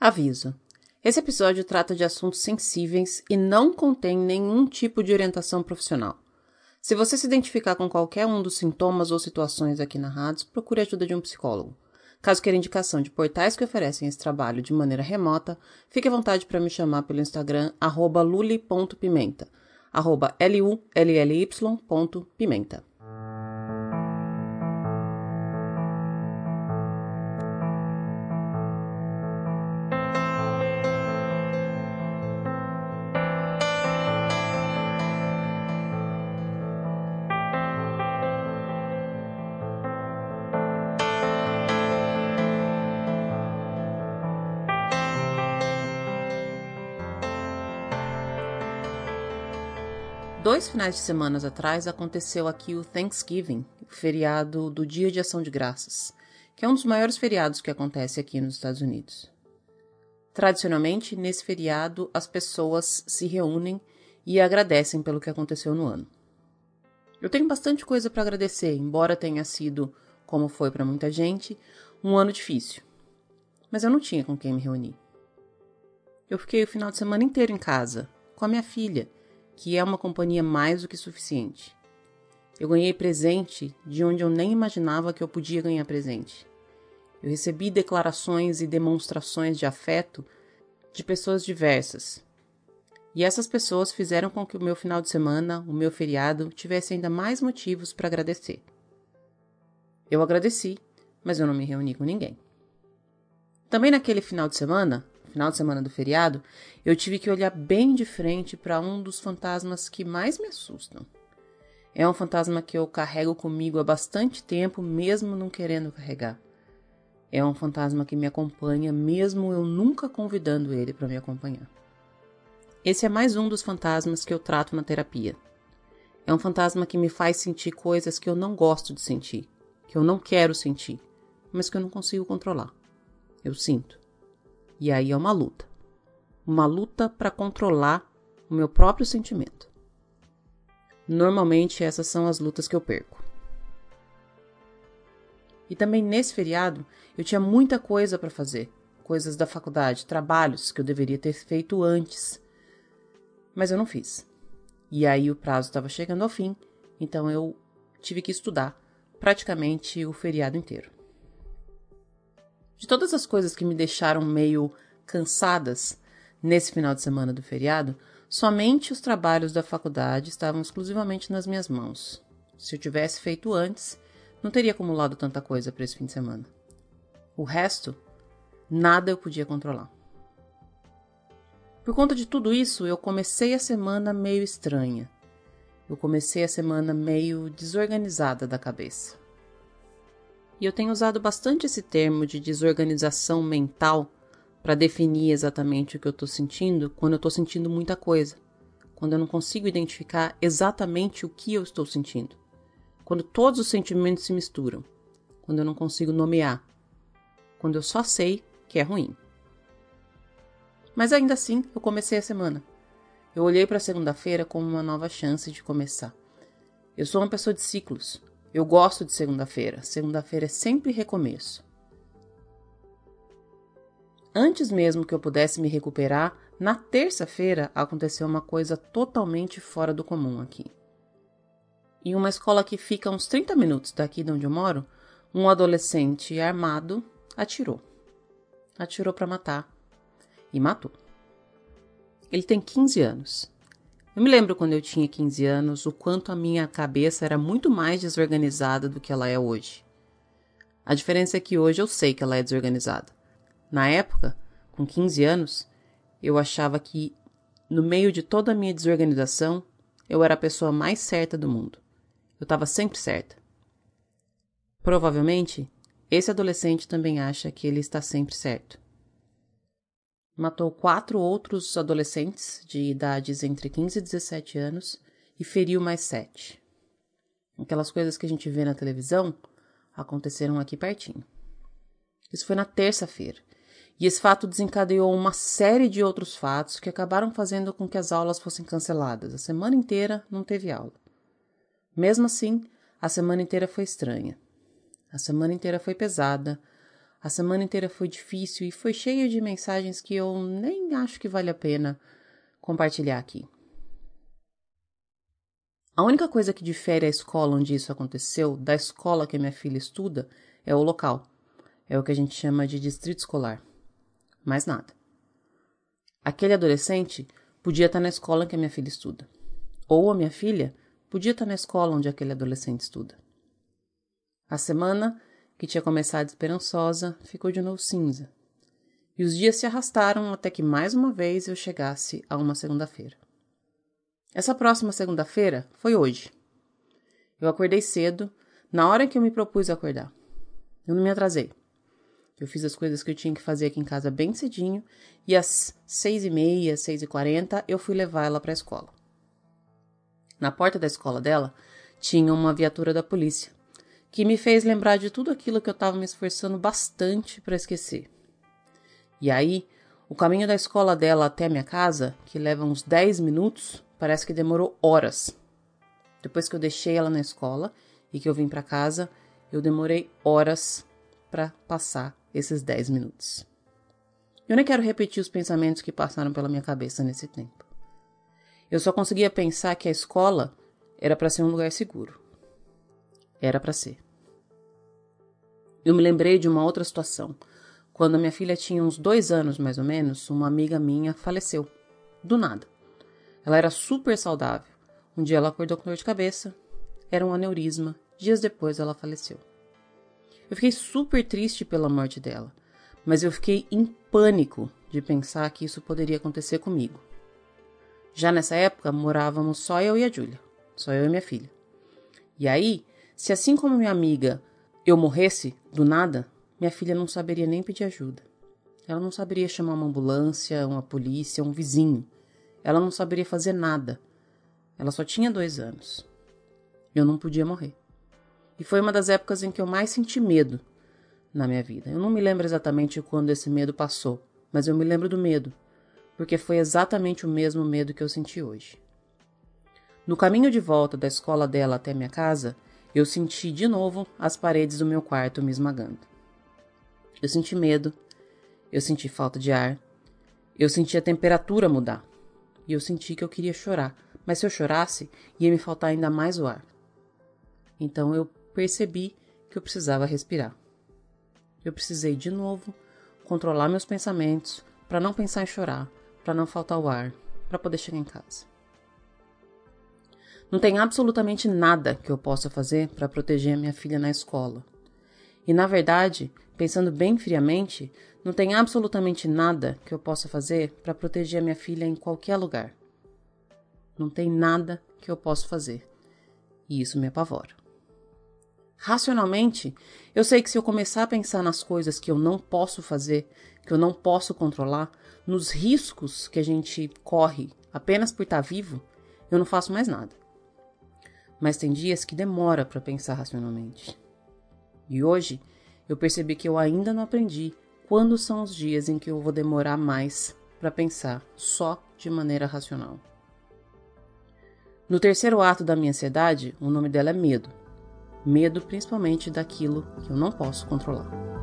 Aviso: esse episódio trata de assuntos sensíveis e não contém nenhum tipo de orientação profissional. Se você se identificar com qualquer um dos sintomas ou situações aqui narrados, procure a ajuda de um psicólogo. Caso queira indicação de portais que oferecem esse trabalho de maneira remota, fique à vontade para me chamar pelo Instagram luli.pimenta, arroba L-U-L-L-Y.pimenta. Dois finais de semana atrás aconteceu aqui o Thanksgiving, o feriado do Dia de Ação de Graças, que é um dos maiores feriados que acontece aqui nos Estados Unidos. Tradicionalmente, nesse feriado, as pessoas se reúnem e agradecem pelo que aconteceu no ano. Eu tenho bastante coisa para agradecer, embora tenha sido, como foi para muita gente, um ano difícil. Mas eu não tinha com quem me reunir. Eu fiquei o final de semana inteiro em casa, com a minha filha, que é uma companhia mais do que suficiente. Eu ganhei presente de onde eu nem imaginava que eu podia ganhar presente. Eu recebi declarações e demonstrações de afeto de pessoas diversas. E essas pessoas fizeram com que o meu final de semana, o meu feriado, tivesse ainda mais motivos para agradecer. Eu agradeci, mas eu não me reuni com ninguém. Também naquele final de semana, final de semana do feriado, eu tive que olhar bem de frente para um dos fantasmas que mais me assustam. É um fantasma que eu carrego comigo há bastante tempo, mesmo não querendo carregar. É um fantasma que me acompanha, mesmo eu nunca convidando ele para me acompanhar. Esse é mais um dos fantasmas que eu trato na terapia. É um fantasma que me faz sentir coisas que eu não gosto de sentir, que eu não quero sentir, mas que eu não consigo controlar. Eu sinto. E aí é uma luta. Uma luta para controlar o meu próprio sentimento. Normalmente essas são as lutas que eu perco. E também nesse feriado eu tinha muita coisa para fazer, coisas da faculdade, trabalhos que eu deveria ter feito antes. Mas eu não fiz. E aí o prazo estava chegando ao fim, então eu tive que estudar praticamente o feriado inteiro. De todas as coisas que me deixaram meio cansadas nesse final de semana do feriado, somente os trabalhos da faculdade estavam exclusivamente nas minhas mãos. Se eu tivesse feito antes, não teria acumulado tanta coisa para esse fim de semana. O resto, nada eu podia controlar. Por conta de tudo isso, eu comecei a semana meio estranha. Eu comecei a semana meio desorganizada da cabeça. E eu tenho usado bastante esse termo de desorganização mental para definir exatamente o que eu estou sentindo quando eu estou sentindo muita coisa, quando eu não consigo identificar exatamente o que eu estou sentindo, quando todos os sentimentos se misturam, quando eu não consigo nomear, quando eu só sei que é ruim. Mas ainda assim, eu comecei a semana. Eu olhei para a segunda-feira como uma nova chance de começar. Eu sou uma pessoa de ciclos. Eu gosto de segunda-feira. Segunda-feira é sempre recomeço. Antes mesmo que eu pudesse me recuperar, na terça-feira aconteceu uma coisa totalmente fora do comum aqui. Em uma escola que fica uns 30 minutos daqui de onde eu moro, um adolescente armado atirou. Atirou para matar. E matou. Ele tem 15 anos. Eu me lembro quando eu tinha 15 anos o quanto a minha cabeça era muito mais desorganizada do que ela é hoje. A diferença é que hoje eu sei que ela é desorganizada. Na época, com 15 anos, eu achava que, no meio de toda a minha desorganização, eu era a pessoa mais certa do mundo. Eu estava sempre certa. Provavelmente, esse adolescente também acha que ele está sempre certo. Matou quatro outros adolescentes de idades entre 15 e 17 anos e feriu mais sete. Aquelas coisas que a gente vê na televisão aconteceram aqui pertinho. Isso foi na terça-feira e esse fato desencadeou uma série de outros fatos que acabaram fazendo com que as aulas fossem canceladas. A semana inteira não teve aula. Mesmo assim, a semana inteira foi estranha. A semana inteira foi pesada. A semana inteira foi difícil e foi cheia de mensagens que eu nem acho que vale a pena compartilhar aqui. A única coisa que difere a escola onde isso aconteceu da escola que minha filha estuda é o local. É o que a gente chama de distrito escolar. Mais nada. Aquele adolescente podia estar na escola que a minha filha estuda. Ou a minha filha podia estar na escola onde aquele adolescente estuda. A semana, que tinha começado esperançosa, ficou de novo cinza. E os dias se arrastaram até que mais uma vez eu chegasse a uma segunda-feira. Essa próxima segunda-feira foi hoje. Eu acordei cedo, na hora que eu me propus a acordar. Eu não me atrasei. Eu fiz as coisas que eu tinha que fazer aqui em casa bem cedinho e às seis e meia, seis e quarenta, eu fui levar ela para a escola. Na porta da escola dela tinha uma viatura da polícia, que me fez lembrar de tudo aquilo que eu estava me esforçando bastante para esquecer. E aí, o caminho da escola dela até a minha casa, que leva uns 10 minutos, Parece que demorou horas. Depois que eu deixei ela na escola e que eu vim para casa, eu demorei horas para passar esses 10 minutos. Eu nem quero repetir os pensamentos que passaram pela minha cabeça nesse tempo. Eu só conseguia pensar que a escola era para ser um lugar seguro. Era para ser. Eu me lembrei de uma outra situação. Quando a minha filha tinha uns dois anos, mais ou menos, uma amiga minha faleceu. Do nada. Ela era super saudável. Um dia ela acordou com dor de cabeça. Era um aneurisma. Dias depois ela faleceu. Eu fiquei super triste pela morte dela, mas eu fiquei em pânico de pensar que isso poderia acontecer comigo. Já nessa época morávamos só eu e a Júlia, só eu e minha filha. E aí, se assim como minha amiga eu morresse do nada, minha filha não saberia nem pedir ajuda. Ela não saberia chamar uma ambulância, uma polícia, um vizinho. Ela não saberia fazer nada. Ela só tinha dois anos. Eu não podia morrer. E foi uma das épocas em que eu mais senti medo na minha vida. Eu não me lembro exatamente quando esse medo passou, mas eu me lembro do medo, porque foi exatamente o mesmo medo que eu senti hoje. No caminho de volta da escola dela até minha casa, eu senti de novo as paredes do meu quarto me esmagando. Eu senti medo, eu senti falta de ar, eu senti a temperatura mudar e eu senti que eu queria chorar, mas se eu chorasse, ia me faltar ainda mais o ar. Então eu percebi que eu precisava respirar. Eu precisei de novo controlar meus pensamentos para não pensar em chorar, para não faltar o ar, para poder chegar em casa. Não tem absolutamente nada que eu possa fazer para proteger a minha filha na escola. E na verdade, pensando bem friamente, não tem absolutamente nada que eu possa fazer para proteger a minha filha em qualquer lugar. Não tem nada que eu possa fazer. E isso me apavora. Racionalmente, eu sei que se eu começar a pensar nas coisas que eu não posso fazer, que eu não posso controlar, nos riscos que a gente corre apenas por estar vivo, eu não faço mais nada. Mas tem dias que demora para pensar racionalmente. E hoje eu percebi que eu ainda não aprendi quando são os dias em que eu vou demorar mais para pensar só de maneira racional. No terceiro ato da minha ansiedade, o nome dela é medo. Medo principalmente daquilo que eu não posso controlar.